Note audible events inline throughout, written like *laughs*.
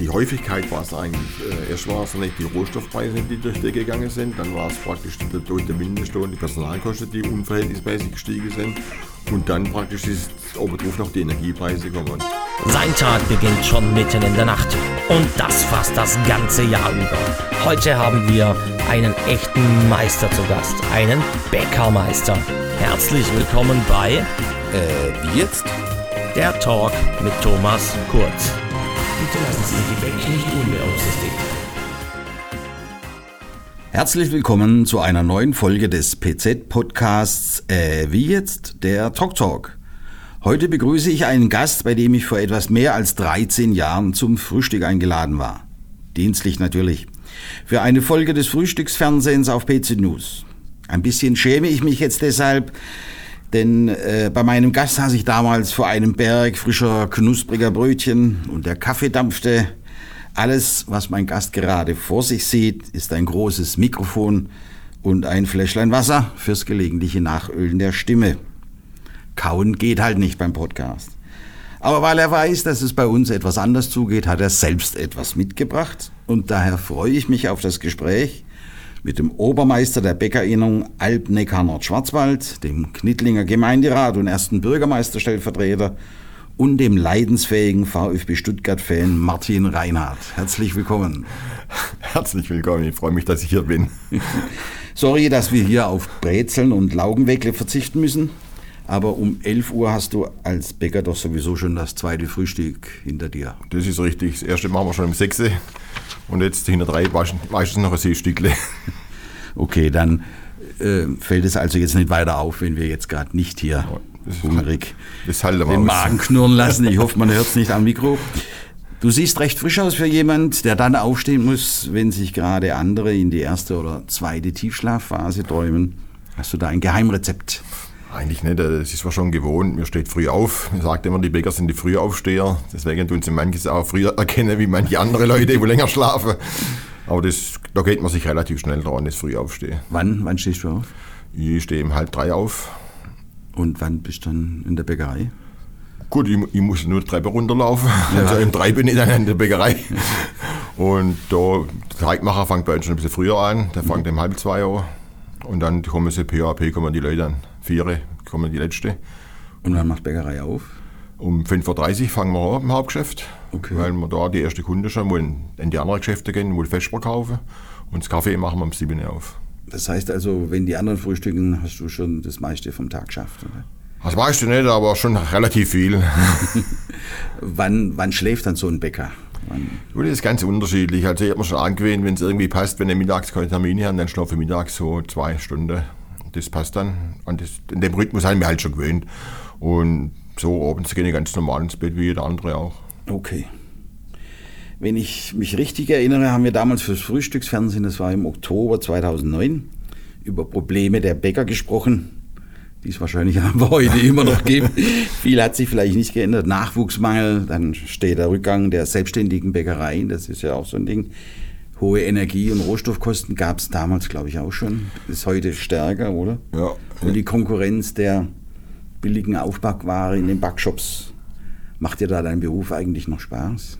die Häufigkeit war es eigentlich. Äh, erst war es nicht die Rohstoffpreise, die durch die gegangen sind, dann war es praktisch der, der Mindestlohn, die Personalkosten, die unverhältnismäßig gestiegen sind und dann praktisch ist obendrauf noch die Energiepreise gekommen. Sein Tag beginnt schon mitten in der Nacht und das fast das ganze Jahr über. Heute haben wir einen echten Meister zu Gast, einen Bäckermeister. Herzlich willkommen bei Äh, wie jetzt? der Talk mit Thomas Kurz. Bitte lassen Sie die Bäckchen nicht unbeaufsichtigt. Herzlich willkommen zu einer neuen Folge des PZ-Podcasts äh, Wie jetzt? Der Talk Talk. Heute begrüße ich einen Gast, bei dem ich vor etwas mehr als 13 Jahren zum Frühstück eingeladen war. Dienstlich natürlich. Für eine Folge des Frühstücksfernsehens auf PC News. Ein bisschen schäme ich mich jetzt deshalb, denn äh, bei meinem Gast saß ich damals vor einem Berg frischer, knuspriger Brötchen und der Kaffee dampfte. Alles, was mein Gast gerade vor sich sieht, ist ein großes Mikrofon und ein Fläschlein Wasser fürs gelegentliche Nachölen der Stimme. Kauen geht halt nicht beim Podcast. Aber weil er weiß, dass es bei uns etwas anders zugeht, hat er selbst etwas mitgebracht. Und daher freue ich mich auf das Gespräch mit dem Obermeister der Bäckerinnung Alb-Neckar-Nord-Schwarzwald, dem Knittlinger Gemeinderat und ersten Bürgermeisterstellvertreter und dem leidensfähigen VfB Stuttgart-Fan Martin Reinhardt. Herzlich willkommen. *laughs* Herzlich willkommen, ich freue mich, dass ich hier bin. *laughs* Sorry, dass wir hier auf Brezeln und Laugenweckle verzichten müssen. Aber um 11 Uhr hast du als Bäcker doch sowieso schon das zweite Frühstück hinter dir. Das ist richtig, das erste machen wir schon um 6 Uhr und jetzt hinter drei meistens noch ein Seestückle. *laughs* Okay, dann äh, fällt es also jetzt nicht weiter auf, wenn wir jetzt gerade nicht hier das hungrig Das wir den. Magen knurren lassen. Ich hoffe, man hört es nicht am Mikro. Du siehst recht frisch aus für jemand, der dann aufstehen muss, wenn sich gerade andere in die erste oder zweite Tiefschlafphase träumen. Hast du da ein Geheimrezept? Eigentlich nicht, das ist man schon gewohnt. Mir steht früh auf. Man sagt immer, die Bäcker sind die Frühaufsteher. Deswegen tun sie manches auch früher erkennen, wie manche andere Leute, die länger schlafen. Aber das, da geht man sich relativ schnell dran, das Frühaufstehen. Wann, wann stehst du auf? Ich stehe um halb drei auf. Und wann bist du dann in der Bäckerei? Gut, ich, ich muss nur die Treppe runterlaufen. Also um drei bin ich dann in der Bäckerei. Und da, der Teigmacher fängt bei uns schon ein bisschen früher an. Der fängt um halb zwei an. Und dann kommen sie PAP, kommen die Leute an. Vier kommen die Letzte. Und wann macht Bäckerei auf? Um 5.30 Uhr fangen wir an im Hauptgeschäft. Okay. Weil wir da die erste Kunde schon wollen in die anderen Geschäfte gehen, wollen Vesper kaufen. Und das Kaffee machen wir um 7 Uhr auf. Das heißt also, wenn die anderen frühstücken, hast du schon das meiste vom Tag geschafft. Oder? Das weißt du nicht, aber schon relativ viel. *laughs* *laughs* Wann, wann schläft dann so ein Bäcker? Wann? Das ist ganz unterschiedlich. Also ich habe mir schon angewöhnt, wenn es irgendwie passt, wenn ich mittags keine Termine habe, dann schlafe ich mittags so zwei Stunden. Das passt dann. Und das, in dem Rhythmus habe ich mich halt schon gewöhnt. Und so abends gehe ich ganz normal ins Bett, wie jeder andere auch. Okay. Wenn ich mich richtig erinnere, haben wir damals fürs Frühstücksfernsehen, das war im Oktober 2009, über Probleme der Bäcker gesprochen, die es wahrscheinlich *laughs* aber heute immer noch gibt. Viel hat sich vielleicht nicht geändert. Nachwuchsmangel, dann steht der Rückgang der selbstständigen Bäckereien, das ist ja auch so ein Ding. Hohe Energie- und Rohstoffkosten gab es damals, glaube ich, auch schon. Ist heute stärker, oder? Ja. Und die Konkurrenz der billigen Aufbackware in den Backshops. Macht dir da dein Beruf eigentlich noch Spaß?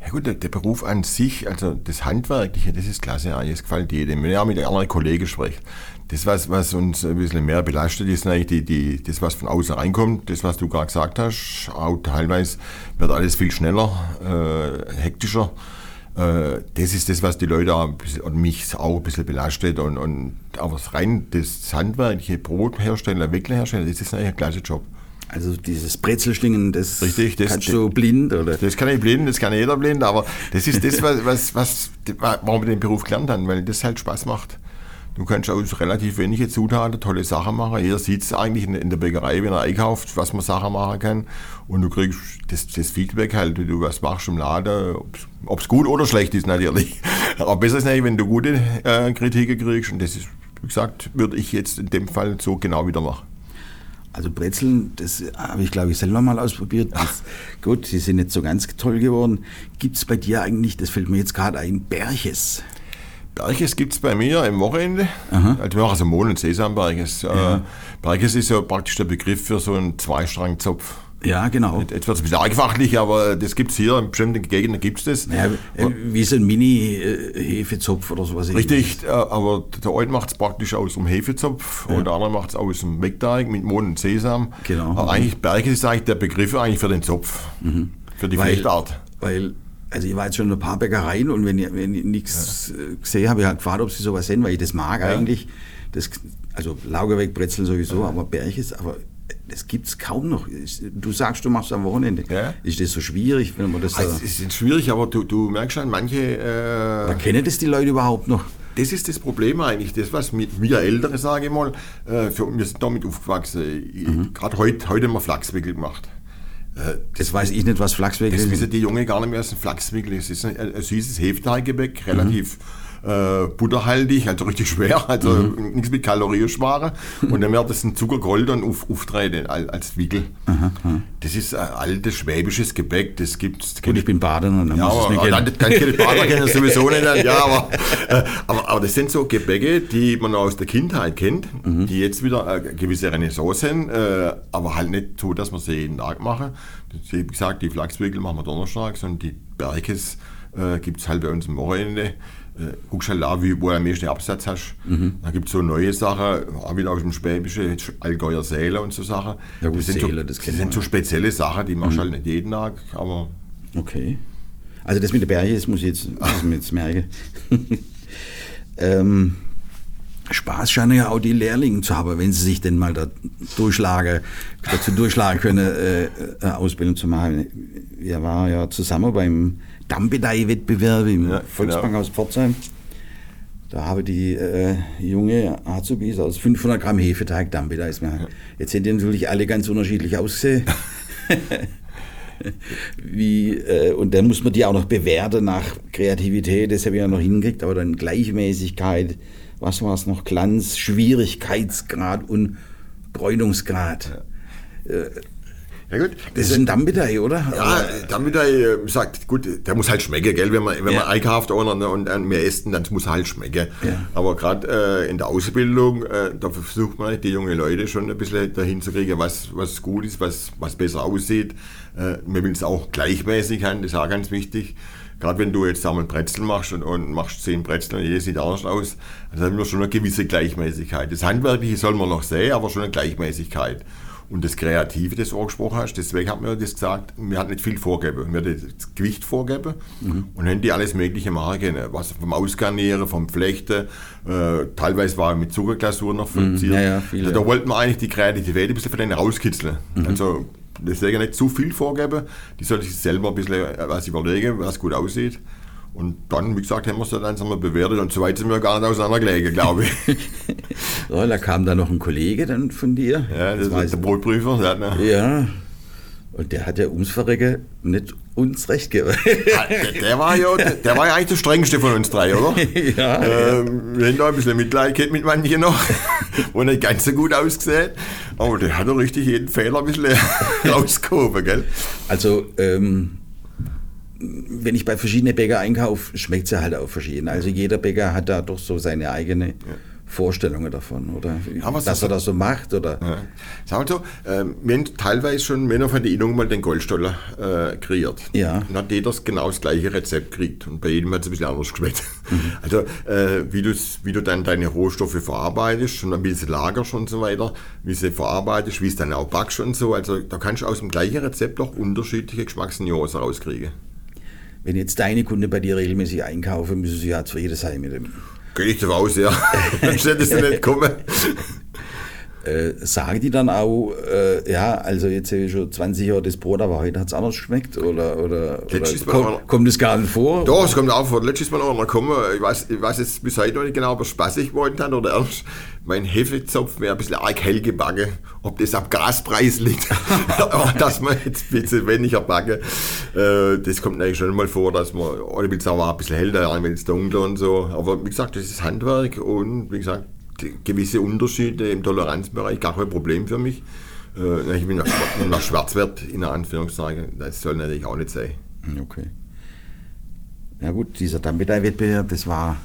Ja gut, der, der Beruf an sich, also das Handwerkliche, das ist klasse, das gefällt jedem. Wenn ihr auch mit anderen Kollegen spricht, das, was, was uns ein bisschen mehr belastet, ist eigentlich die, die, das, was von außen reinkommt, das, was du gerade gesagt hast. Auch teilweise wird alles viel schneller, äh, hektischer. Äh, das ist das, was die Leute und mich auch ein bisschen belastet. Und, und aber das rein das handwerkliche Brothersteller, Wecklerhersteller, das ist eigentlich ein klasse Job. Also dieses Brezelschlingen, das, Richtig, das- kannst du blind oder? Das kann ich blind, das kann jeder blind, aber das ist das, was, was, was warum wir den Beruf gelernt haben, weil das halt Spaß macht. Du kannst aus relativ wenige Zutaten tolle Sachen machen. Jeder sieht es eigentlich in, in der Bäckerei, wenn er einkauft, was man Sachen machen kann. Und du kriegst das, das Feedback halt, wie du was machst im Laden, ob es gut oder schlecht ist natürlich. *laughs* Aber besser ist natürlich, wenn du gute äh, Kritiken kriegst. Und das ist, wie gesagt, würde ich jetzt in dem Fall so genau wieder machen. Also Brezeln, das habe ich glaube ich selber mal ausprobiert. Das, *laughs* gut, die sind nicht so ganz toll geworden. Gibt es bei dir eigentlich, das fällt mir jetzt gerade ein, Berches? Berges gibt es bei mir im Wochenende. Also wir machen so Mohn- und Sesamberges. Äh, Berges ist ja praktisch der Begriff für so einen Zweistrangzopf. Ja, genau. Jetzt wird es ein bisschen einfachlich, aber das gibt es hier, in bestimmten Gegenden gibt es das. Ja, äh, wie so ein Mini-Hefezopf oder sowas. Richtig, äh, aber der eine macht es praktisch aus dem Hefezopf und der andere macht es aus dem Meckteig mit Mohn und Sesam. Genau. Aber eigentlich Berge ist eigentlich der Begriff eigentlich für den Zopf, für die Weil- Flechtart. Weil, also ich war jetzt schon in ein paar Bäckereien und wenn ich, wenn ich nichts äh, gesehen habe, ich halt gefragt, ob sie sowas sehen, weil ich das mag eigentlich. Das, also Laugerweg-Brezel sowieso, aber Berges, aber das gibt es kaum noch. Du sagst, du machst am Wochenende. Ja. Ist das so schwierig, wenn man das Also, so... es ist schwierig, aber du, du merkst schon, manche, äh, Oder kennen das die Leute überhaupt noch? das ist das Problem eigentlich, das was mit mir Ältere, sage ich mal, äh, für, wir sind damit aufgewachsen. Mhm. Gerade heute, heute haben wir Flachswickel gemacht. Äh, Das weiß ich nicht, was Flachsweg Das ist. wissen die Jungen gar nicht mehr, ist ein Flachswickel. Es ist ein, ein süßes Hefeteiggebäck, Mhm. Äh, butterhaltig, also richtig schwer, *laughs* also Mhm. nichts mit Kalorien sparen. Und dann wird das ein Zuckergold und auf, auftreten als, Wickel. Das ist ein altes schwäbisches Gebäck, das gibt es. Gut, ich bin Badener, dann Ja, muss ich es aber nicht dann, kennen. dann kennt Bader kennen sowieso nicht. Dann, ja, aber, *laughs* äh, aber, aber das sind so Gebäcke, die man aus der Kindheit kennt, Mhm. die jetzt wieder eine gewisse Renaissance haben, äh, aber halt nicht so, dass wir sie jeden Tag machen. Wie gesagt, die Flachswickel machen wir donnerstags und die Berges äh, gibt es halt bei uns am Wochenende. Äh, guckst halt auch, wie, wo du am meisten Absatz hast. Mhm. Da gibt es so neue Sachen, auch wieder aus dem Schwäbischen, Allgäuer Seele und so Sachen. Ja gut, das sind, Seele, so, das das sind so spezielle Sachen, die machst du halt nicht jeden Tag, aber Okay. Also das mit der Berge, das muss ich jetzt, *laughs* muss ich mir jetzt merken. *laughs* ähm, Spaß scheinen ja auch die Lehrlinge zu haben, wenn sie sich denn mal da durchschlagen, dazu durchschlagen können, äh, eine Ausbildung zu machen. Wir waren ja zusammen beim Dambedei-Wettbewerb im Ja, Volksbankhaus Pforzheim. Da habe die äh, junge Azubis aus 500 Gramm Hefeteig Dambedei gemacht. Jetzt sind die natürlich alle ganz unterschiedlich ausgesehen. *laughs* wie, äh, und dann muss man die auch noch bewerten nach Kreativität, das habe ich ja noch hingekriegt, aber dann Gleichmäßigkeit, was war es noch, Glanz, Schwierigkeitsgrad und Bräunungsgrad. ja gut. Das ist ein Dambedei, oder? Ja, damit er äh, sagt, gut, der muss halt schmecken, gell? Wenn man, wenn Ja. man einkauft und, und, und mehr essen, dann muss er halt schmecken. Ja. Aber gerade äh, in der Ausbildung, äh, da versucht man die jungen Leute schon ein bisschen dahin zu kriegen, was, was gut ist, was, was besser aussieht. Äh, man will es auch gleichmäßig haben, das ist auch ganz wichtig. Gerade wenn du jetzt einmal Brezel machst und, und machst zehn Brezel und jedes sieht anders aus, also dann haben wir schon eine gewisse Gleichmäßigkeit. Das Handwerkliche soll man noch sehen, aber schon eine Gleichmäßigkeit. Und das Kreative, das du angesprochen hast, deswegen hat mir das gesagt, wir hatten nicht viel vorgegeben. Wir hatten das Gewicht vorgegeben und haben die alles Mögliche machen können. Was vom Ausgarnieren, vom Flechten, äh, teilweise war mit Zuckerglasur noch verziert. ja, ja, viel, also, ja. da wollten wir eigentlich die Kreativität ein bisschen von denen rauskitzeln. Also deswegen nicht zu viel vorgeben. Die sollen sich selber ein bisschen äh, was überlegen, was gut aussieht. Und dann, wie gesagt, haben wir es dann langsam mal bewertet und so weit sind wir gar nicht auseinandergelegen, glaube ich. *laughs* Ja, da kam da noch ein Kollege dann von dir. ja, das weiß ist der Brotprüfer. Hat eine, Ja. Und der hat ja ums Verrecken nicht uns recht gegeben. *laughs* der, der, war ja, der, der war ja eigentlich der strengste von uns drei, oder? *laughs* ja. Ähm, wir haben da ein bisschen Mitleid gehabt mit manchen noch, wo nicht ganz so gut ausgesehen. Aber der hat doch richtig jeden Fehler ein bisschen rausgehoben, gell? Also, ähm, wenn ich bei verschiedenen Bäcker einkaufe, schmeckt es ja halt auch verschieden. Also jeder Bäcker hat da doch so seine eigene Vorstellungen davon, oder? Ja, Dass er so- das so macht, oder? Ja. Sag mal so, ähm, wir haben teilweise schon Männer von der Innung mal den Goldstoller äh, kreiert. Ja. Und hat jeder genau das gleiche Rezept gekriegt. Und bei jedem hat es ein bisschen anders geschmeckt. *laughs* Mhm. Also, äh, wie, wie du dann deine Rohstoffe verarbeitest und ein bisschen lagerst und so weiter, wie sie verarbeitest, wie es dann auch backst und so. Also, da kannst du aus dem gleichen Rezept auch unterschiedliche Geschmacksnuancen rauskriegen. Wenn jetzt deine Kunden bei dir regelmäßig einkaufen, müssen sie ja zu jedes Heim mit dem. Gehe ich davon aus, ja. Dann hättest du nicht kommen. Äh, sagen die dann auch, äh, ja, also jetzt habe ich schon 20 Jahre das Brot, aber heute hat es anders geschmeckt? Oder, oder, oder Letztes kommt, kommt das gar nicht vor? Doch, es kommt auch vor. Letztes Mal noch einer gekommen, ich weiß, ich weiß jetzt bis heute noch nicht genau, ob er spaßig geworden hat oder ernst. Mein Hefezopf wäre ein bisschen arg hell gebacken. Ob das am Gaspreis liegt, *laughs* dass man jetzt ein bisschen weniger backen. Äh, das kommt eigentlich schon mal vor, dass man, oder ich will sagen, ein bisschen heller, wenn es dunkler und so. Aber wie gesagt, das ist Handwerk und wie gesagt, gewisse Unterschiede im Toleranzbereich, gar kein Problem für mich. Äh, ich bin nach, nach Schwarzwert, in Anführungszeichen, das soll natürlich auch nicht sein. Okay. Ja gut, dieser Dambedei-Wettbewerb, das war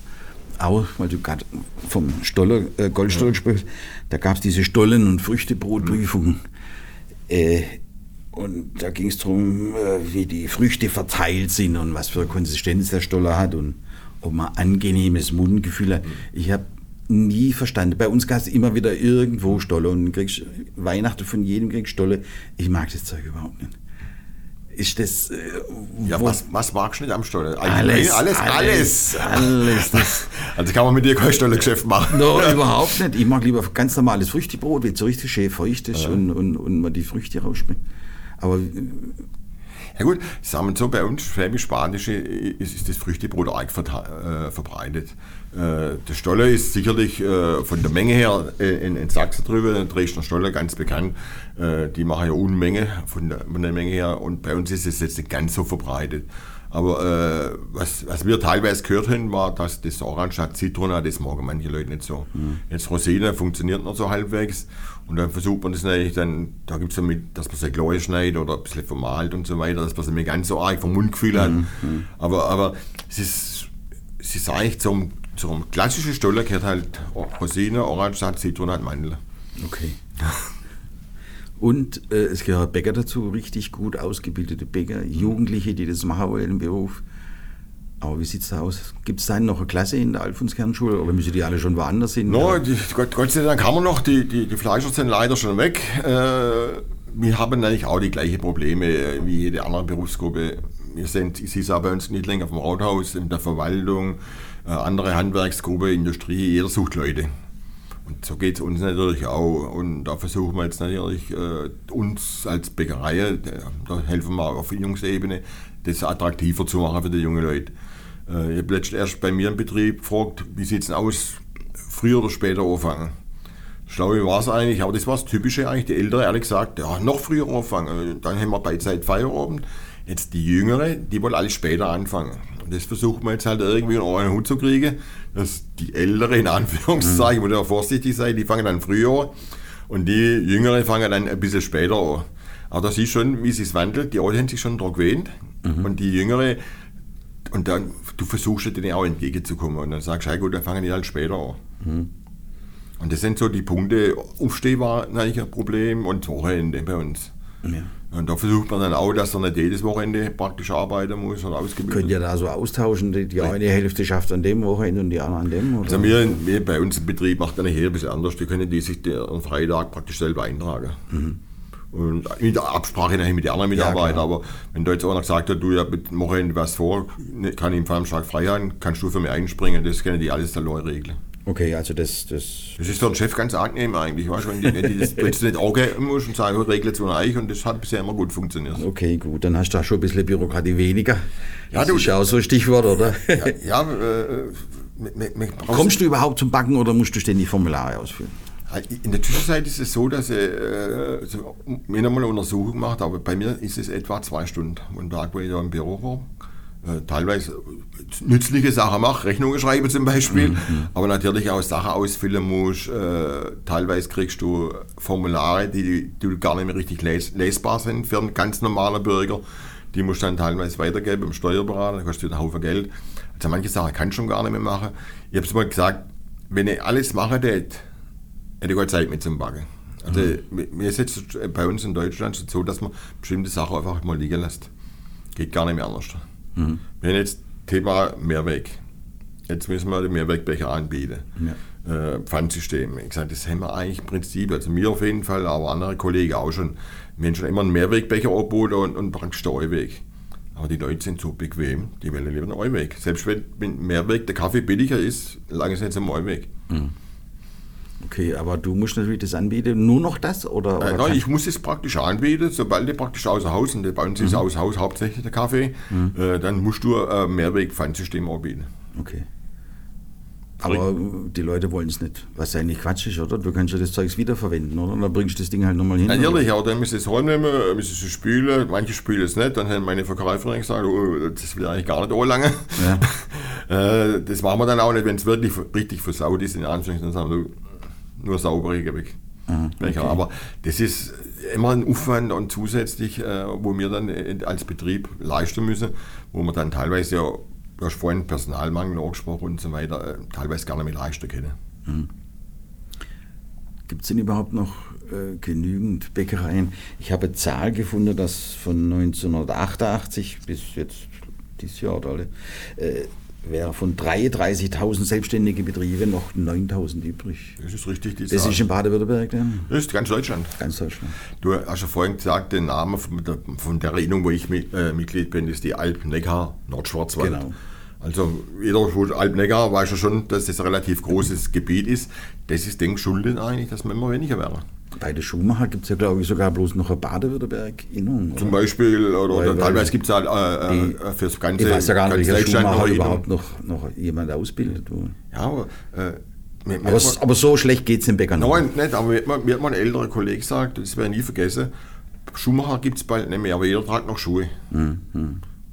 auch, weil du gerade vom Stoller, äh, Goldstoller sprichst, da gab es diese Stollen- und Früchtebrotprüfung. Äh, Und da ging es darum, äh, wie die Früchte verteilt sind und was für eine Konsistenz der Stoller hat und ob man angenehmes Mundgefühl hat. Ich habe nie verstanden. Bei uns gab es immer wieder irgendwo Stolle und kriegst Weihnachten von jedem kriegst Stolle. Ich mag das Zeug überhaupt nicht. Ist das. Äh, Ja, was, was magst du nicht am Stollen? Alles, alles, alles, alles. alles, *laughs* Also kann man mit dir kein Stollengeschäft machen. No, überhaupt nicht. Ich mag lieber ganz normales Früchtebrot, wenn es so richtig schön feucht ist und, und, und man die Früchte rausschmeckt. Aber Ja gut, sagen wir so, bei uns Schwäbisch-Spanische ist, ist das Früchtebrot arg äh, verbreitet. Äh, der Stolle ist sicherlich äh, von der Menge her äh, in, in Sachsen drüber, der Dresdner Stolle ganz bekannt. Äh, die machen ja Unmenge von der, von der Menge her und bei uns ist es jetzt nicht ganz so verbreitet. Aber äh, was, was wir teilweise gehört haben, war, dass das Orange hat Zitrone, das mögen manche Leute nicht so. Jetzt Rosine funktioniert noch so halbwegs und dann versucht man das natürlich dann, da gibt es dann mit, dass man sie klein schneidet oder ein bisschen vermalt und so weiter, dass man sie nicht ganz so arg vom Mundgefühl hat. Aber, aber es ist, es ist eigentlich zum, zum klassischen Stoller gehört halt Rosine, Orange, Zitrone und Mandel. okay. Und äh, es gehören Bäcker dazu, richtig gut ausgebildete Bäcker, Jugendliche, die das machen wollen im Beruf. Aber wie sieht es da aus? Gibt es da noch eine Klasse in der Alfonskernschule oder müssen die alle schon woanders hin? No, die, Gott, Gott sei Dank haben wir noch, die, die, die Fleischer sind leider schon weg. Äh, wir haben eigentlich auch die gleichen Probleme wie jede andere Berufsgruppe. Wir sind, ich sehe es auch bei uns nicht länger auf dem Rathaus, in der Verwaltung, andere Handwerksgruppe, Industrie, jeder sucht Leute. Und so geht es uns natürlich auch. Und da versuchen wir jetzt natürlich, äh, uns als Bäckerei, äh, da helfen wir auf Führungsebene, das attraktiver zu machen für die jungen Leute. Äh, ich habe letztens erst bei mir im Betrieb gefragt, wie sieht es denn aus, früher oder später anfangen. Schlau war es eigentlich, aber das war das Typische eigentlich. Die Ältere ehrlich gesagt, ja, noch früher anfangen. Dann haben wir Beizeit Feierabend. Jetzt die Jüngere, die wollen alles später anfangen. Das versucht man jetzt halt irgendwie unter einen Hut zu kriegen, dass die Ältere, in Anführungszeichen, muss ja vorsichtig sein, die fangen dann früher an und die Jüngere fangen dann ein bisschen später an. Aber da siehst du schon, wie es sich wandelt. Die Alten haben sich schon daran gewöhnt und die Jüngere, und dann, du versuchst denen auch entgegenzukommen und dann sagst du, hey gut, dann fangen die halt später an. Und das sind so die Punkte, Aufstehen war natürlich ein Problem und Wochenende bei uns. Ja. Und da versucht man dann auch, dass er nicht jedes Wochenende praktisch arbeiten muss oder ausgebildet Könnt ihr da so austauschen? Die, die eine Hälfte schafft an dem Wochenende und die andere an dem? Oder? Also wir, wir bei uns im Betrieb macht dann hier ein bisschen anders. Die können die sich am Freitag praktisch selber eintragen. Und in der Absprache mit den anderen Mitarbeitern. klar. aber wenn da jetzt einer gesagt hat, du ja mit Wochenende was vor, ne, kann ich am Samstag frei haben, kannst du für mich einspringen. Das können die alles der Leute regeln. Okay, also das, das Das ist für den Chef ganz angenehm eigentlich, weißt, du, wenn, die, wenn die das du nicht angeben musst und sagen, regelt es ohne euch und das hat bisher immer gut funktioniert. Okay, gut, dann hast du da schon ein bisschen Bürokratie weniger. Ja, das du- ist ja auch so ein Stichwort, oder? Ja, ja äh, mit, mit, mit, Kommst du überhaupt zum Backen oder musst du ständig Formulare ausfüllen? In der Zwischenzeit ist es so, dass ich äh, mir nochmal eine Untersuchung gemacht aber bei mir ist es etwa zwei Stunden am Tag, wo ich da im Büro war. Äh, teilweise nützliche Sachen mache, Rechnungen schreibe zum Beispiel, aber natürlich auch Sachen ausfüllen musst. Äh, teilweise kriegst du Formulare, die, die gar nicht mehr richtig les lesbar sind für einen ganz normalen Bürger. Die musst du dann teilweise weitergeben im Steuerberater, dann kostet einen Haufen Geld. Also manche Sachen kann ich schon gar nicht mehr machen. Ich habe es mal gesagt, wenn ich alles machen tät, hätte ich keine Zeit mit zum Backen. Also mir ist jetzt bei uns in Deutschland so, dass man bestimmte Sachen einfach mal liegen lässt. Geht gar nicht mehr anders. Wir haben jetzt Thema Mehrweg. Jetzt müssen wir den Mehrwegbecher anbieten. Äh, Pfandsystem. Ich sage, das haben wir eigentlich im Prinzip, also mir auf jeden Fall, aber andere Kollegen auch schon. Wir haben schon immer einen Mehrwegbecher angeboten und, und praktisch den Euweg. Aber die Leute sind so bequem, die wollen lieber einen Euweg. Selbst wenn mit Mehrweg der Kaffee billiger ist, lange sind sie am Euweg. Okay, aber du musst natürlich das anbieten. Nur noch das? Oder, oder Äh, nein, ich muss es praktisch anbieten, sobald du praktisch außer Haus, und bei uns ist außer Haus hauptsächlich der Kaffee, äh, dann musst du ein Mehrweg-Pfandsystem anbieten. Okay. Aber die Leute wollen es nicht. Was ja eigentlich Quatsch ist, oder? Du kannst ja das Zeugs wiederverwenden, oder? Und dann bringst du das Ding halt nochmal hin. Natürlich, aber dann müssen sie es heimnehmen, müssen sie es spülen, manche spülen es nicht, dann haben meine Verkäuferin gesagt, oh, das will eigentlich gar nicht anlangen. Ja. *laughs* Äh, das machen wir dann auch nicht, wenn es wirklich richtig versaut ist, in Anführungszeichen, dann sagen wir, nur saubere weg. Becher. Aber das ist immer ein Aufwand und zusätzlich, äh, wo wir dann äh, als Betrieb leisten müssen, wo wir dann teilweise ja, du hast vorhin Personalmangel angesprochen und so weiter, äh, teilweise gar nicht mehr leisten können. Gibt es denn überhaupt noch äh, genügend Bäckereien. Ich habe eine Zahl gefunden, dass von 1988 bis jetzt dieses Jahr oder alle, äh, wäre von 33.000 selbstständige Betriebe noch 9.000 übrig. Das ist richtig, die Das Zahl. ist in Baden-Württemberg dann? Das ist ganz Deutschland. Ganz Deutschland. Du hast ja vorhin gesagt, den Namen von der, von der Erinnerung, wo ich äh, Mitglied bin, ist die Alp-Neckar-Nordschwarzwald. Genau. Also jeder Alp-Neckar weiß ja schon, dass das ein relativ großes Gebiet ist. Das ist dem schuldet eigentlich, dass wir immer weniger werden. Bei der Schumacher gibt es ja, glaube ich, sogar bloß noch eine Baden-Württemberg-Innung. Zum Beispiel, oder, oder teilweise gibt es halt äh, die- äh, fürs ganze Ich weiß ja gar nicht, Schuhmacher noch eine überhaupt noch, noch jemand ausbildet. Du. Ja, aber, äh, mir- mir Aber, hat man- aber so schlecht geht es dem Bäcker Nein, nicht, aber mir hat mir hat mal ein älterer Kollege gesagt, das werde ich nie vergessen, Schuhmacher gibt es bald nicht mehr, aber jeder tragt noch Schuhe.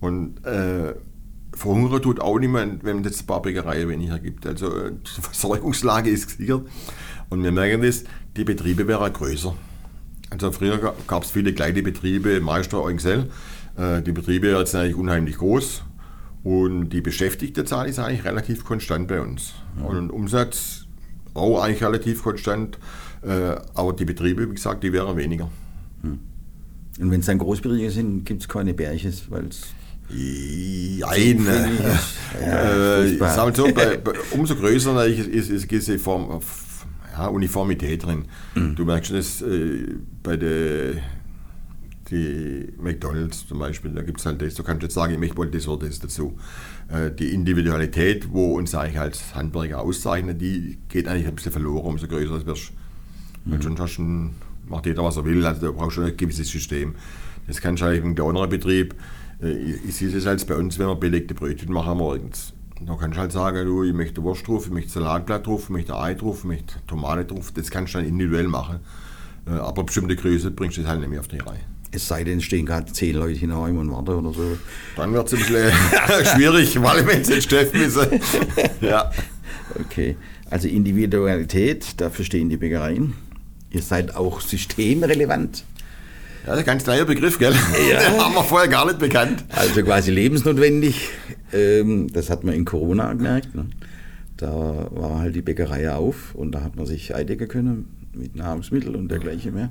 Und äh, verhungern tut auch niemand, wenn es jetzt ein paar Bäckereien weniger gibt. Also äh, die Versorgungslage ist gesichert. Und wir merken das, die Betriebe wären größer. Also früher gab es viele kleine Betriebe, Meister, Eungsel. Äh, die Betriebe sind eigentlich unheimlich groß. Und die Beschäftigtenzahl ist eigentlich relativ konstant bei uns. Und Umsatz auch eigentlich relativ konstant. Äh, aber die Betriebe, wie gesagt, die wären weniger. Und wenn es dann Großbetriebe sind, gibt es keine Bärches, weil es ist. Ja, äh, so, bei, *laughs* bei, umso größer ist, ist, ist diese Form, ja, Uniformität drin. Mhm. Du merkst das äh, bei der die McDonalds zum Beispiel, da gibt es halt das, du kannst jetzt sagen, ich wohl das oder das dazu. Äh, die Individualität, wo uns eigentlich als Handwerker auszeichnet, die geht eigentlich ein bisschen verloren, umso größer es wirst. Mhm. Hast du ein, macht jeder, was er will, also da brauchst du ein gewisses System. Das kannst du eigentlich im kleineren Betrieb, äh, ich, ich sehe es als bei uns, wenn wir belegte Brötchen machen morgens. Da kannst du halt sagen, du, ich möchte Wurst drauf, ich möchte Salatblatt drauf, ich möchte Ei drauf, ich möchte Tomate drauf. Das kannst du dann individuell machen. Äh, Aber bestimmte Größe bringst du das halt nicht mehr auf die Reihe. es sei denn, es stehen gerade zehn Leute hinein und warten oder so. Dann wird es ein bisschen *laughs* schwierig, vor allem wenn sie jetzt Steffen müssen. *laughs* ja. Okay, also Individualität, dafür stehen die Bäckereien. Ihr seid auch systemrelevant, ja, das ist ein ganz neuer Begriff, gell? *laughs* Den haben wir vorher gar nicht bekannt. also quasi lebensnotwendig. Ähm, das hat man in Corona gemerkt. Ne? Da war halt die Bäckerei auf und da hat man sich eindecken können mit Nahrungsmitteln und dergleichen mehr.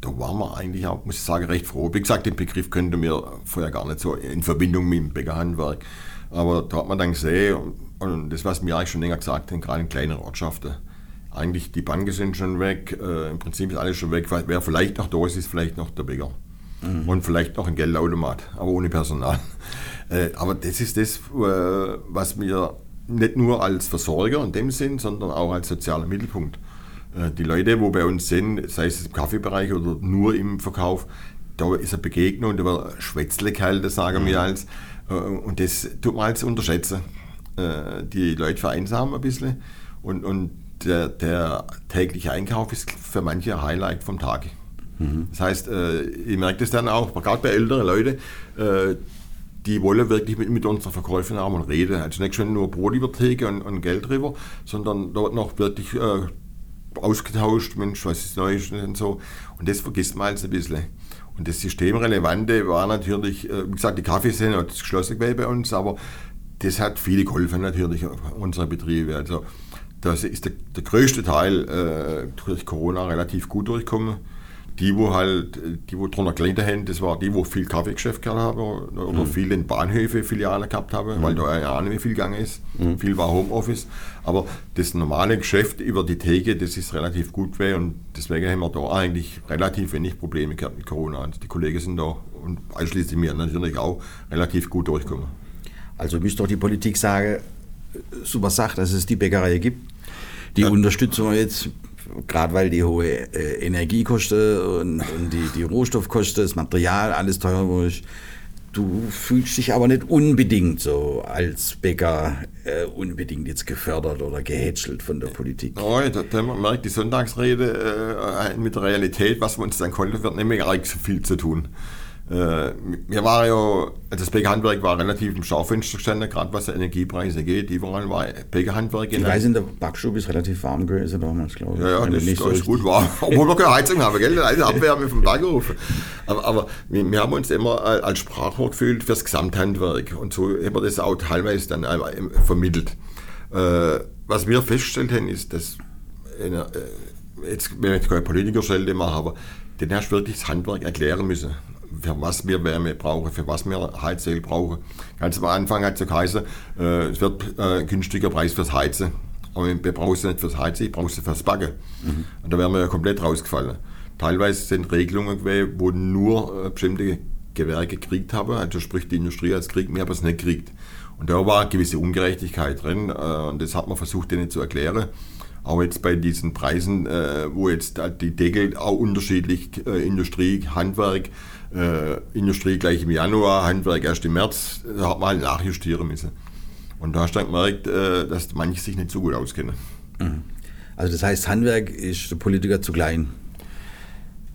Da waren wir eigentlich auch, muss ich sagen, recht froh. Wie gesagt, den Begriff könnte mir vorher gar nicht so in Verbindung mit dem Bäckerhandwerk. Aber da hat man dann gesehen, und, das, was mir eigentlich schon länger gesagt haben, gerade in kleinen Ortschaften, eigentlich die Banken sind schon weg, äh, im Prinzip ist alles schon weg. Wer vielleicht noch da ist, ist vielleicht noch der Bäcker. Und vielleicht noch ein Geldautomat, aber ohne Personal. Äh, aber das ist das, äh, was mir nicht nur als Versorger in dem Sinn, sondern auch als sozialer Mittelpunkt. Äh, Die Leute, wo bei uns sind, sei es im Kaffeebereich oder nur im Verkauf, da ist eine Begegnung, da wird Schwätzle gehalten, sagen wir als. Äh, Und das tut man als unterschätzen. Die Leute vereinsamen ein bisschen und, und der, der tägliche Einkauf ist für manche ein Highlight vom Tag. Das heißt, ich merke das dann auch, gerade bei älteren Leuten, die wollen wirklich mit, mit unseren Verkäufern haben und reden. Also nicht schon nur Brot über die Theke und, und Geld drüber, sondern dort noch wirklich äh, ausgetauscht, Mensch, was ist Neues und so. Und das vergisst man jetzt ein bisschen. Und das Systemrelevante war natürlich, äh, wie gesagt, die Kaffeeszene hat geschlossen bei uns, aber das hat viele geholfen natürlich, unsere Betriebe. Also das ist der, der größte Teil äh, durch Corona relativ gut durchgekommen. Die, wo halt, die, wo drunter gelitten haben, das war die, wo viel Kaffeegeschäft gehabt haben oder viel in Bahnhöfe Filialen gehabt haben, weil da ja auch nicht mehr viel gegangen ist. Viel war Homeoffice. Aber das normale Geschäft über die Theke, das ist relativ gut gewesen und deswegen haben wir da eigentlich relativ wenig Probleme gehabt mit Corona. Also die Kollegen sind da und einschließlich mir natürlich auch relativ gut durchgekommen. Also müsste doch die Politik sagen, äh, super Sache, dass es die Bäckerei gibt. Die unterstützen wir jetzt, gerade weil die hohe äh, Energiekosten und, und die, die Rohstoffkosten, das Material, alles teuer wird. Du fühlst dich aber nicht unbedingt so als Bäcker äh, unbedingt jetzt gefördert oder gehätschelt von der Politik. Ja, da, da man merkt die Sonntagsrede äh, mit Realität, was wir uns dann konnten, wird nicht mehr arg so viel zu tun. Äh, wir waren ja, also das Bäckerhandwerk war relativ im Schaufenster gestanden, gerade was die Energiepreise geht. Überall war Bäckerhandwerk. Ich weiß, in der Backstube ist relativ warm gewesen damals, glaube ich. Ja, ja, das nicht ist, so das ist gut war. Obwohl wir keine Heizung haben, gell? Also Abwärme vom Berg gerufen. Aber, aber wir, wir haben uns immer als Sprachrohr gefühlt fürs Gesamthandwerk. Und so haben wir das auch teilweise dann vermittelt. Äh, was wir festgestellt haben, ist, dass eine, äh, jetzt, wenn ich jetzt keine Politikerstelle mache, aber den hast du wirklich das Handwerk erklären müssen für was wir Wärme brauchen, für was wir Heizöl brauchen. Ganz am Anfang hat es geheißen, äh, es wird äh, günstiger Preis fürs Heizen. Aber wir brauchen es nicht fürs Heizen, ich brauche es fürs Backen. Mhm. Und da wären wir ja komplett rausgefallen. Teilweise sind Regelungen gewesen, wo nur äh, bestimmte Gewerke gekriegt haben, also sprich die Industrie als Krieg, wir haben es nicht gekriegt. Und da war eine gewisse Ungerechtigkeit drin äh, und das hat man versucht, denen zu erklären. Auch jetzt bei diesen Preisen, äh, wo jetzt die Deckel auch unterschiedlich, äh, Industrie, Handwerk, äh, Industrie gleich im Januar, Handwerk erst im März, da hat man halt nachjustieren müssen. Und da hast du dann gemerkt, äh, dass manche sich nicht so gut auskennen. Mhm. Also das heißt, Handwerk ist der Politiker zu klein.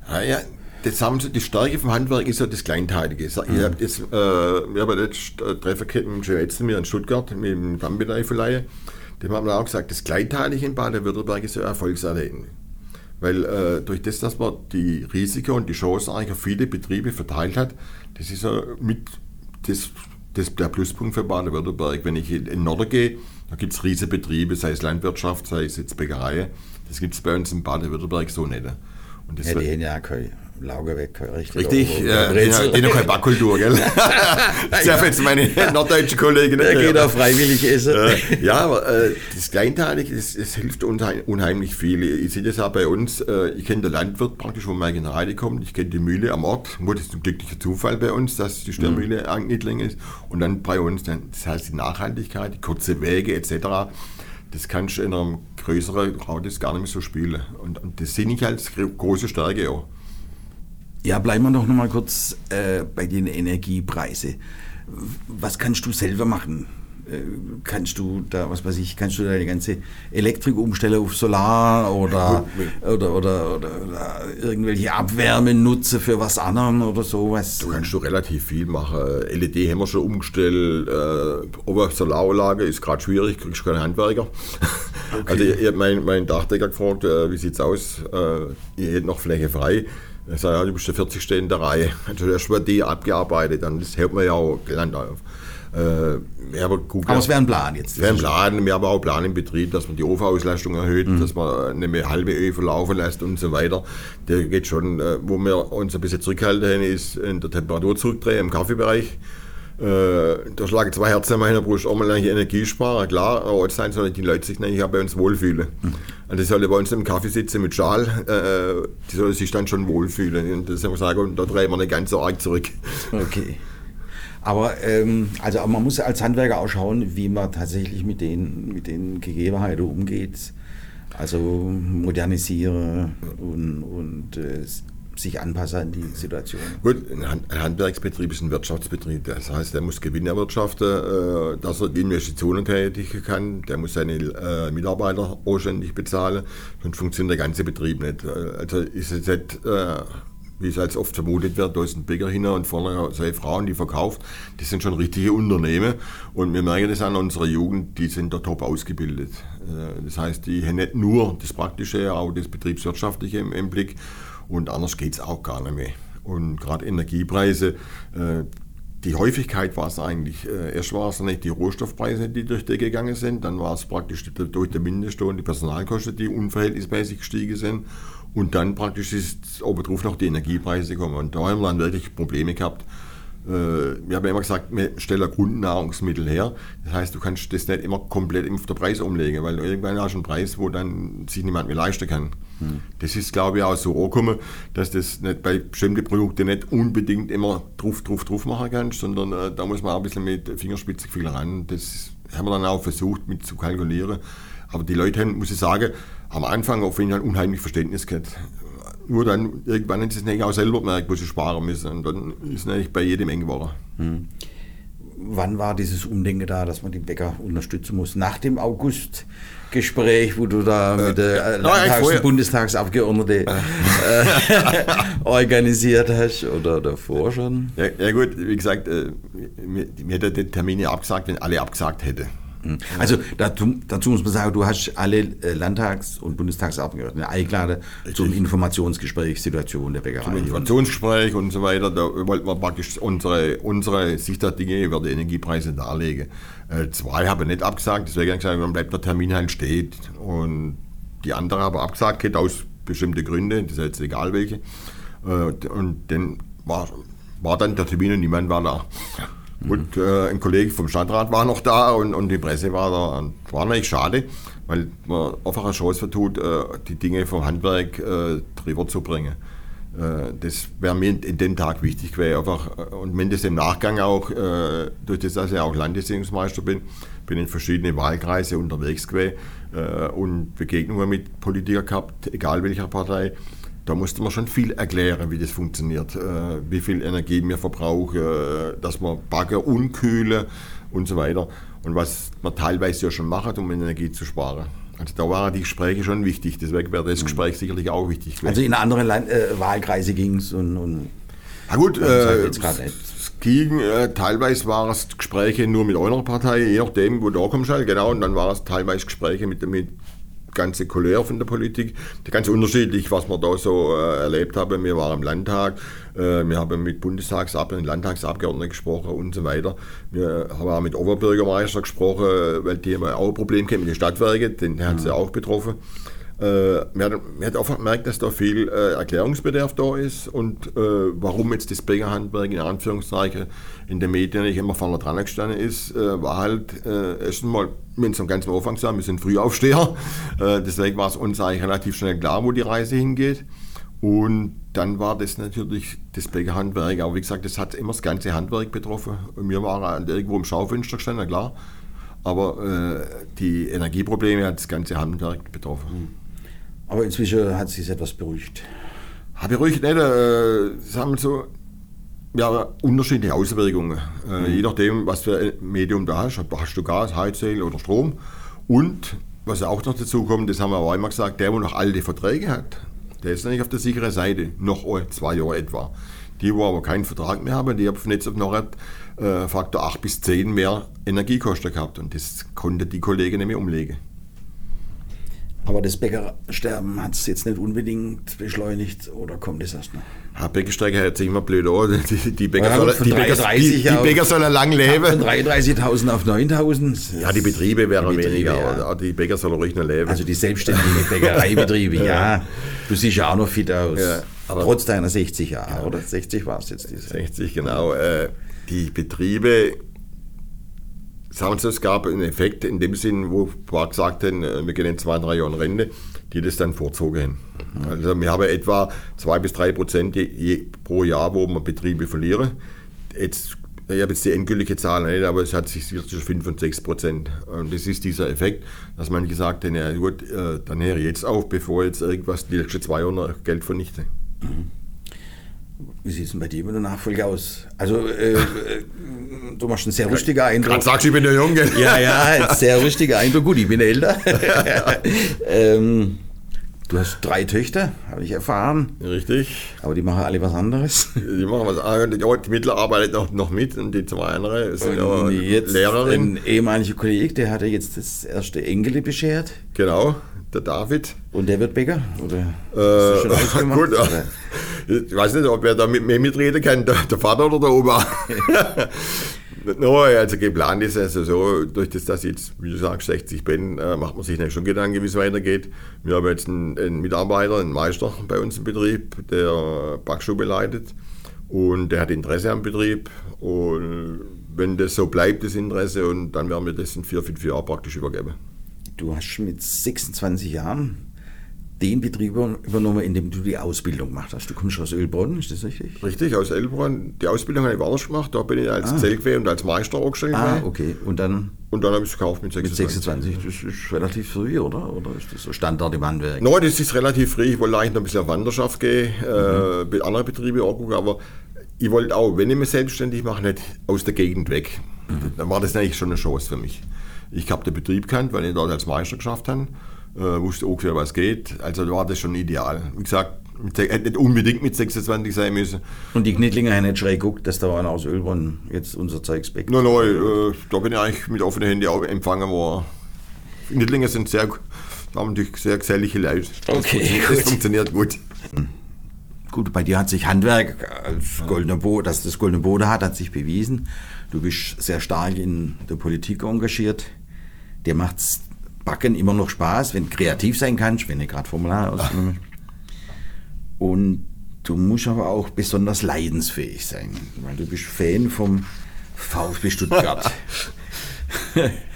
Naja, das haben sie, die Stärke vom Handwerk ist ja das Kleinteilige. Ich mhm. habe jetzt, äh, wir haben jetzt äh, Treffer gehabt mit dem mir in Stuttgart, mit dem Bambi-Leifeleihe. Dem haben wir auch gesagt, das Kleinteilige in Baden-Württemberg ist ja erfolgserregend. Weil äh, durch das, dass man die Risiken und die Chancen eigentlich auf viele Betriebe verteilt hat, das ist ja mit das, das der Pluspunkt für Baden-Württemberg. Wenn ich in den Norden gehe, da gibt es riesige Betriebe, sei es Landwirtschaft, sei es jetzt Bäckerei. Das gibt es bei uns in Baden-Württemberg so nicht. Und das ja, die haben ja keine Lauge weg, richtig. Richtig, ja, die noch keine Backkultur, gell? ich darf jetzt meine norddeutschen Kollegen nicht. Der geht auch freiwillig essen. ja, aber äh, das Kleinteilige, das, das, hilft unheimlich viel. Ich sehe das auch bei uns. Äh, ich kenne den Landwirt praktisch, wo meine Generale kommt. Ich kenne die Mühle am Ort. Wo das ist ein glücklicher Zufall bei uns, dass die Störmühle mhm. Niedling ist. Und dann bei uns, dann, das heißt die Nachhaltigkeit, die kurze Wege etc das kannst du in einem größeren Radius gar nicht mehr so spielen. Und, und das sehe ich als große Stärke auch. Ja, bleiben wir doch noch mal kurz äh, bei den Energiepreisen. Was kannst du selber machen? Äh, kannst du da, was weiß ich, kannst du deine ganze Elektrik umstellen auf Solar oder, oder, oder, oder, irgendwelche Abwärme nutzen für was anderem oder sowas? Du kannst du relativ viel machen. LED haben wir schon umgestellt, äh, Solaranlage ist gerade schwierig, kriegst keinen Handwerker. *laughs* Also ich, habe meinen mein Dachdecker gefragt, äh, wie sieht es aus, äh, ihr hättet noch Fläche frei. Er sagt, ja, du bist der 40. in der Reihe. Also erst wird die abgearbeitet, dann das hält man ja auch gelernt auf. Äh, aber, gut, aber es wäre ein Plan jetzt. Wäre ein Plan, wir haben auch einen Plan im Betrieb, dass man die Ofenauslastung erhöht, mhm. dass man eine halbe Öfe laufen lässt und so weiter. Der geht schon, äh, wo wir uns ein bisschen zurückhalten, ist in der Temperatur zurückdrehen im Kaffeebereich. Äh, da schlagen zwei Herzen in meiner Brust, auch mal Energie sparen, klar, aber jetzt sollen die Leute sich auch bei uns wohlfühlen. Mhm. Und die sollen bei uns im Kaffee sitzen mit Schal, äh, die sollen sich dann schon wohlfühlen. Und das haben wir gesagt, und da drehen wir nicht ganz so arg zurück. Okay. Aber ähm, also man muss als Handwerker auch schauen, wie man tatsächlich mit den, mit den Gegebenheiten umgeht. Also modernisieren und, und äh, sich anpassen an die Situation. Gut, ein Handwerksbetrieb ist ein Wirtschaftsbetrieb. Das heißt, der muss Gewinn erwirtschaften, äh, dass er die Investitionen tätigen kann. Der muss seine äh, Mitarbeiter anständig bezahlen. Sonst funktioniert der ganze Betrieb nicht. Äh, also ist es nicht wie es als oft vermutet wird, da ist ein Bäcker hin und vorne zwei Frauen, die verkauft. Das sind schon richtige Unternehmen. Und wir merken das an unserer Jugend, die sind da top ausgebildet. Das heißt, die haben nicht nur das Praktische, auch das Betriebswirtschaftliche im, im Blick. Und anders geht es auch gar nicht mehr. Und gerade Energiepreise, äh, die Häufigkeit war es eigentlich, äh, erst war es nicht die Rohstoffpreise, die durch die gegangen sind, dann war es praktisch durch den Mindestlohn, die Personalkosten, die unverhältnismäßig gestiegen sind und dann praktisch ist obendrauf noch die Energiepreise gekommen. Und da haben wir dann wirklich Probleme gehabt, äh, wir haben immer gesagt, wir stellen Grundnahrungsmittel her. Das heißt, du kannst das nicht immer komplett auf den Preis umlegen, weil irgendwann hast du einen Preis, wo dann sich niemand mehr leisten kann. Hm. Das ist, glaube ich, auch so angekommen, dass das nicht bei bestimmten Produkten nicht unbedingt immer drauf, drauf, drauf machen kannst, sondern äh, da muss man auch ein bisschen mit Fingerspitzengefühl ran. Das haben wir dann auch versucht mit zu kalkulieren. Aber die Leute haben, muss ich sagen, am Anfang auf jeden Fall unheimlich Verständnis gehabt nur dann irgendwann sie es nicht auch selber gemerkt, wo sie sparen müssen. Und dann ist es eigentlich bei jedem eng geworden. Hm. Wann war dieses Umdenken da, dass man die Bäcker unterstützen muss? Nach dem August-Gespräch, wo du da äh, mit der Landtags- und Bundestagsabgeordnete äh, *laughs* organisiert hast oder davor schon? Ja, ja gut, wie gesagt, äh, mir, mir hätte den Termin ja abgesagt, wenn alle abgesagt hätten. Also dazu, dazu, muss man sagen, du hast alle äh, Landtags- und Bundestagsabgeordneten eingeladen zum Informationsgespräch Situation der Bäckerei. Zum Informationsgespräch und so weiter. Da wollten wir praktisch unsere, unsere Sicht der Dinge über die Energiepreise darlegen. Äh, zwei haben nicht abgesagt, deswegen haben gesagt, dann bleibt der Termin halt steht. Und die andere haben abgesagt, aus bestimmte Gründe, das ist jetzt egal welche. Äh, und dann war, war dann der Termin und niemand war da. Und äh, ein Kollege vom Stadtrat war noch da und, und die Presse war da. Und war natürlich schade, weil man einfach eine Chance vertut, äh, die Dinge vom Handwerk äh, drüber zu bringen. Äh, das wäre mir in, dem Tag wichtig gewesen. Einfach, äh, und wenn das im Nachgang auch, äh, durch das, dass ich auch Landesjungsmeister bin, bin in verschiedene Wahlkreise unterwegs gewesen und Begegnungen mit Politikern gehabt, egal welcher Partei. Da musste man schon viel erklären, wie das funktioniert, wie viel Energie wir verbrauchen, dass man Bagger unkühlen und so weiter. Und was man teilweise ja schon macht, um Energie zu sparen. Also da waren die Gespräche schon wichtig, deswegen wäre das Gespräch sicherlich auch wichtig. Gewesen. Also in anderen Land, äh, Wahlkreise ging es und, und Na gut, äh, es ging, äh, teilweise waren es Gespräche nur mit einer Partei, je nachdem, wo du kommst halt, genau, und dann waren es teilweise Gespräche mit, mit ganze Couleur von der Politik, ganz unterschiedlich, was wir da so äh, erlebt haben. Wir waren im Landtag, äh, wir haben mit Bundestagsabgeordneten, Landtagsabgeordneten gesprochen und so weiter. Wir haben auch mit Oberbürgermeister gesprochen, weil die haben auch ein Problem mit den Stadtwerken, den hat sie auch betroffen. Äh, man, hat, einfach gemerkt, dass da viel äh, Erklärungsbedarf da ist und äh, warum jetzt das Bäckerhandwerk in Anführungszeichen in den Medien nicht immer vorne dran gestanden ist, äh, war halt äh, erstens mal, wenn es am ganzen Anfang sagen, wir sind Frühaufsteher, *laughs* äh, deswegen war es uns eigentlich relativ schnell klar, wo die Reise hingeht. Und dann war das natürlich das Bäckerhandwerk, aber wie gesagt, das hat immer das ganze Handwerk betroffen. Wir waren irgendwo im Schaufenster gestanden, klar. Aber äh, die Energieprobleme hat das ganze Handwerk betroffen. Aber inzwischen hat sich etwas beruhigt. Ha, beruhigt nicht. Äh, sagen wir so, ja, unterschiedliche Auswirkungen. Äh, mhm. Je nachdem, was für ein Medium du hast. Hast du Gas, Heizöl oder Strom? Und was auch noch dazu kommt, das haben wir auch einmal gesagt, der, der noch alte Verträge hat, der ist nicht auf der sicheren Seite, noch zwei Jahre etwa. Die, die aber keinen Vertrag mehr haben, die haben von jetzt auf nachher äh, Faktor 8 bis 10 mehr Energiekosten gehabt. Und das konnte die Kollegen nicht mehr umlegen. Aber das Bäckersterben hat es jetzt nicht unbedingt beschleunigt oder kommt es erst noch? Ja, Bäckerstrecke hört sich immer blöd an. *laughs* Die, die, Bäcker, ja, soll, die, Bäcker, die, die Bäcker sollen lang leben. Von 33.000 auf 9.000. Ja, die Betriebe wären weniger. Ja. Die Bäcker sollen ruhig noch leben. Also die selbstständigen Bäckereibetriebe, *laughs* ja. Du siehst ja auch noch fit aus. Ja, Trotz deiner 60 Jahre, oder? 60 war es jetzt. Diese. 60, genau. Äh, die Betriebe sagen Sie, es gab einen Effekt in dem Sinn, wo wir gesagt haben, äh, wir gehen in zwei, drei Jahren Rente, die das dann vorzogen. Also wir haben etwa zwei bis drei Prozent pro Jahr, wo wir Betriebe verlieren. Jetzt, ich habe jetzt die endgültige Zahl nicht, aber es hat sich zwischen 5 und 6 Prozent. Und das ist dieser Effekt, dass man gesagt hat, ja gut, äh, dann höre ich jetzt auf, bevor jetzt irgendwas die letzten zwei Jahre Geld vernichte. Mhm. Wie sieht es denn bei dir mit der Nachfolge aus? Also, äh, äh, du machst einen sehr lustigen Eindruck. Gerade sagst du, ich bin der Junge. Ja, ja, sehr lustiger Eindruck. Gut, ich bin älter. *laughs* ähm, du hast drei Töchter, habe ich erfahren. Richtig. Aber die machen alle was anderes. *laughs* Die machen was anderes. Die Mittler arbeitet noch, noch mit und die zwei andere sind ja jetzt Lehrerin. Ein ehemaliger Kollege, der hatte jetzt das erste Enkel beschert. Genau der David. Und der wird Bäcker? Oder äh, *laughs* gut, oder? ich weiß nicht, ob er da mit mir mitreden kann, der, der Vater oder der Oma. *laughs* no, also geplant ist also so, durch das, dass ich jetzt, wie du sagst, 60 bin, äh, macht man sich nicht schon Gedanken, wie es weitergeht. Wir haben jetzt einen, einen, Mitarbeiter, einen Meister bei uns im Betrieb, der Backstube leitet und der hat Interesse am Betrieb und wenn das so bleibt, das Interesse, und dann werden wir das in vier, fünf Jahren praktisch übergeben. Du hast mit 26 Jahren den Betrieb übernommen, in dem du die Ausbildung gemacht hast. Du kommst aus Ölbronn, ist das richtig? Richtig, aus Ölbronn. Die Ausbildung habe ich woanders gemacht. Da bin ich als ah. Zellgewehr und als Meister angestellt. Ah, okay. Und dann? Und dann habe ich es gekauft mit 26. Mit 26, das ist relativ früh, oder? Oder ist das so Standard im Handwerk? Nein, das ist relativ früh. Ich wollte eigentlich noch ein bisschen auf Wanderschaft gehen, mhm. äh, andere Betriebe angucken, aber ich wollte auch, wenn ich mich selbstständig mache, nicht aus der Gegend weg. Mhm. Dann war das eigentlich schon eine Chance für mich. Ich habe den Betrieb kennt, weil ich dort als Meister geschafft habe, äh, wusste ungefähr, was geht. Also war das schon ideal. Wie gesagt, hätte nicht unbedingt mit 26 sein müssen. Und die Knittlinger haben nicht schräg geguckt, dass da einer aus Ölbronn jetzt unser Zeugs backt. Nein, nein, äh, da bin ich eigentlich mit offenen Händen auch empfangen worden. Knittlinger sind sehr, haben natürlich sehr gesellige Leute. Okay, das, das funktioniert gut. Gut, bei dir hat sich Handwerk als goldener Bo dass das goldene Boden hat, hat sich bewiesen. Du bist sehr stark in der Politik engagiert dir macht's Backen immer noch Spaß, wenn du kreativ sein kannst, wenn du gerade Formular aus. Und du musst aber auch besonders leidensfähig sein, weil du bist Fan vom VfB Stuttgart. *laughs*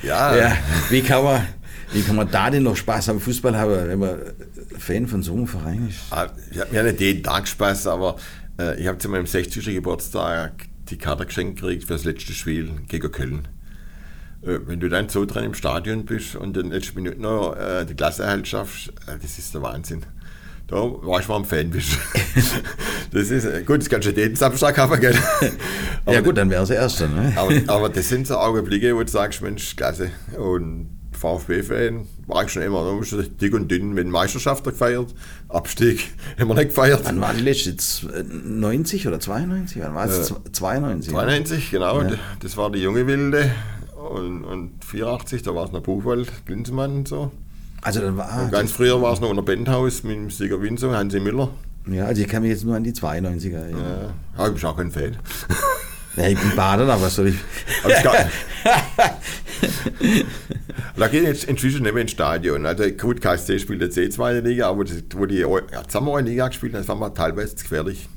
Ja. ja. Wie kann man, wie kann man da denn noch Spaß am Fußball haben, wenn man Fan von so einem Verein ist? Ah, Ich habe mir nicht jeden Tag Spaß, aber äh, ich habe zu meinem 60. Geburtstag die Karte geschenkt gekriegt für das letzte Spiel gegen Köln. Äh, wenn du dann so dran im Stadion bist und in den letzten Minuten noch äh, die Klasse halt schaffst, äh, das ist der Wahnsinn. Da weißt du, warum Fan bist. *laughs* das ist, äh, gut, das kannst du jeden Samstag haben, gell? *laughs* ja gut, dann wäre es Erster. Ne? *laughs* aber, aber das sind so Augenblicke, wo du sagst, Mensch, klasse. Und VfB-Fan war ich schon immer. Da musst du dick und dünn mit Meisterschaft gefeiert. Abstieg wir nicht gefeiert. Wann war die letzte? Z- 90 oder 92? Wann war es? 92. 92, genau. Das war die junge Wilde. Und, und 84, da war es noch Buchwald, Glinsemann und so. Also dann war Und ganz früher war es noch unter Benthaus mit dem Sieger Winzo, Hansi Müller. ja, also ich kann mich jetzt nur an die 92er erinnern. Ja, aber ich bin auch kein Fan. *laughs* Ja, ich bin Baden, aber was soll ich. Aber gab- *laughs* da geht jetzt inzwischen nicht mehr ins Stadion. Also gut, KSC spielt jetzt eh zweite Liga, aber das, wo die ja, Liga gespielt haben, das war mal teilweise zu gefährlich.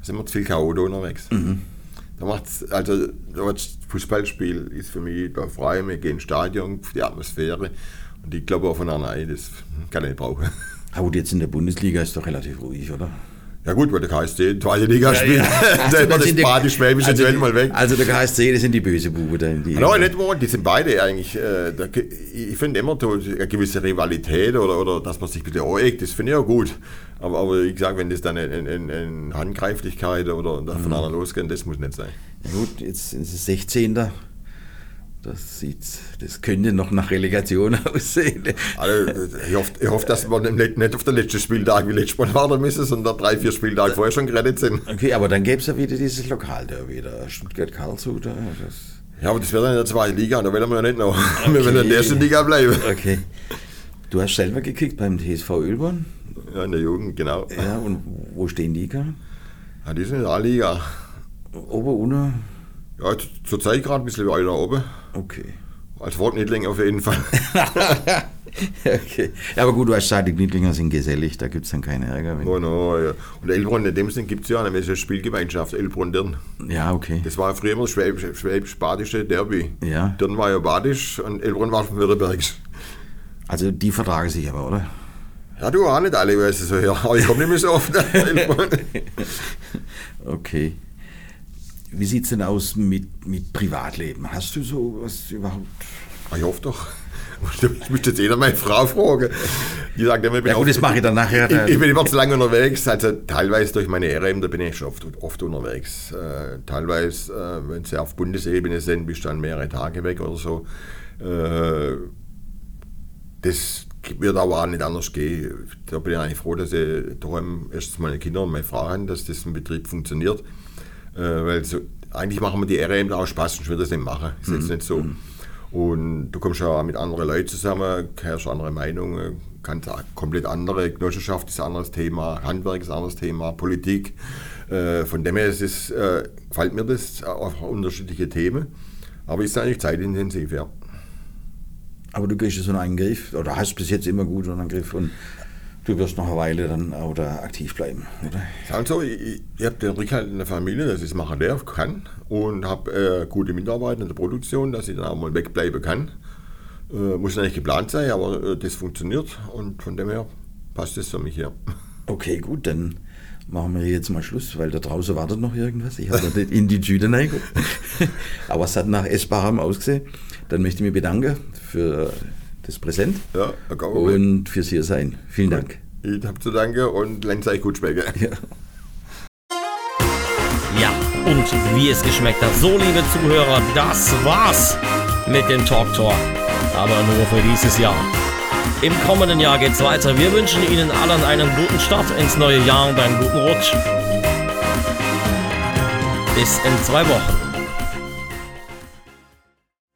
Da sind wir zu viel Chaote unterwegs. Da macht's, also das Fußballspiel ist für mich da frei, wir gehen ins Stadion, die Atmosphäre. Und ich glaube einer Nein, das kann ich nicht brauchen. Gut, jetzt in der Bundesliga ist doch relativ ruhig, oder? Ja gut, weil der KSC zweite Liga spielt, *laughs* Also, ist dann man das badisch-schwäbische also, die- mal weg. Also der KSC, das sind die böse Buben da. Die, Nein, nicht wahr, die sind beide eigentlich. Äh, da, ich finde immer so eine gewisse Rivalität oder, oder dass man sich bisschen aneckt, das finde ich auch gut. Aber, aber ich sage, wenn das dann in, in, in Handgreiflichkeit oder von einer losgehen, das muss nicht sein. Ja, gut, jetzt ist es 16. Das das könnte noch nach Relegation *laughs* aussehen. Also, ich, hoffe, ich hoffe, dass wir nicht, nicht auf den letzten Spieltag wie letztes Mal warten müssen, sondern drei, vier Spieltage vorher schon gerettet sind. Okay, aber dann gäbe es ja wieder dieses Lokalderby da, Stuttgart-Karlsruhe. Ja, aber das wird dann in der zweiten Liga, da wollen wir ja nicht noch. *laughs* Wir wollen in der ersten Liga bleiben. okay. Du hast selber gekickt beim TSV Ölborn. Ja, in der Jugend, genau. Ja, und wo stehen die gerade? Ja, die sind in der A-Liga. Ober, unter? Ja, zu- zurzeit gerade ein bisschen weiter oben. Okay. Als Wortniedling auf jeden Fall. *laughs* okay. Ja, aber gut, du hast gesagt, die Niedlinger sind gesellig, da gibt es dann keinen Ärger. Wenn Oh no, ja. Und Elbrunn, in dem Sinn gibt es ja eine Spielgemeinschaft, Elbrunn-Dirn. ja, okay. Das war früher immer das schwäbisch- schwäbisch-badische Derby. Ja. Dirn war ja badisch und Elbrunn war von Württembergisch. Also die vertragen sich aber, oder? Ja, du auch nicht alle, weißt du so, ja. Aber ich komme nicht mehr so oft. *laughs* Okay. Wie sieht es denn aus mit, mit Privatleben? Hast du so was überhaupt? Ah, Ich hoffe doch. *laughs* Ich müsste jetzt jeder meine Frau fragen. Die sagt immer, ich bin Ja gut, das mache ich dann nachher. Ich, ich bin immer zu lange unterwegs, also teilweise durch meine RM, da bin ich schon oft, oft unterwegs. Äh, teilweise, äh, wenn sie auf Bundesebene sind, bist du dann mehrere Tage weg oder so. Äh, das wird aber auch nicht anders gehen. Da bin ich eigentlich froh, dass ich daheim erstens meine Kinder und meine Frau habe, dass das im Betrieb funktioniert. Äh, weil so, eigentlich machen wir die RM da auch Spaß, sonst würde das nicht machen. Ist jetzt nicht so. Und du kommst ja auch mit anderen Leuten zusammen, hörst andere Meinungen, kannst komplett andere, Genossenschaft ist ein anderes Thema, Handwerk ist ein anderes Thema, Politik. Äh, von dem her ist es, äh, gefällt mir das, auch unterschiedliche Themen. Aber ist eigentlich zeitintensiv, ja. Aber du gehst so einen Griff, oder hast bis jetzt immer gut einen Griff und du wirst noch eine Weile dann auch da aktiv bleiben, oder? Sagen so, ich, ich habe den Rückhalt in der Familie, dass ich es machen darf, kann und habe äh, gute Mitarbeiter in der Produktion, dass ich dann auch mal wegbleiben kann. Äh, muss nicht geplant sein, aber äh, das funktioniert und von dem her passt das für mich hier. Okay, gut, dann machen wir jetzt mal Schluss, weil da draußen wartet noch irgendwas. Ich habe nicht in die Tüte reingeguckt. *laughs* Aber es hat nach Essbarem ausgesehen. Dann möchte ich mich bedanken für das Präsent Ja, und fürs Hiersein. Vielen Dank. Ich habe zu danken und lernt euch gut schmecken. *laughs* Ja. Ja, und wie es geschmeckt hat. So, liebe Zuhörer, das war's mit dem Talk Talk. Aber nur für dieses Jahr. Im kommenden Jahr geht's weiter. Wir wünschen Ihnen allen einen guten Start ins neue Jahr und einen guten Rutsch. Bis in zwei Wochen.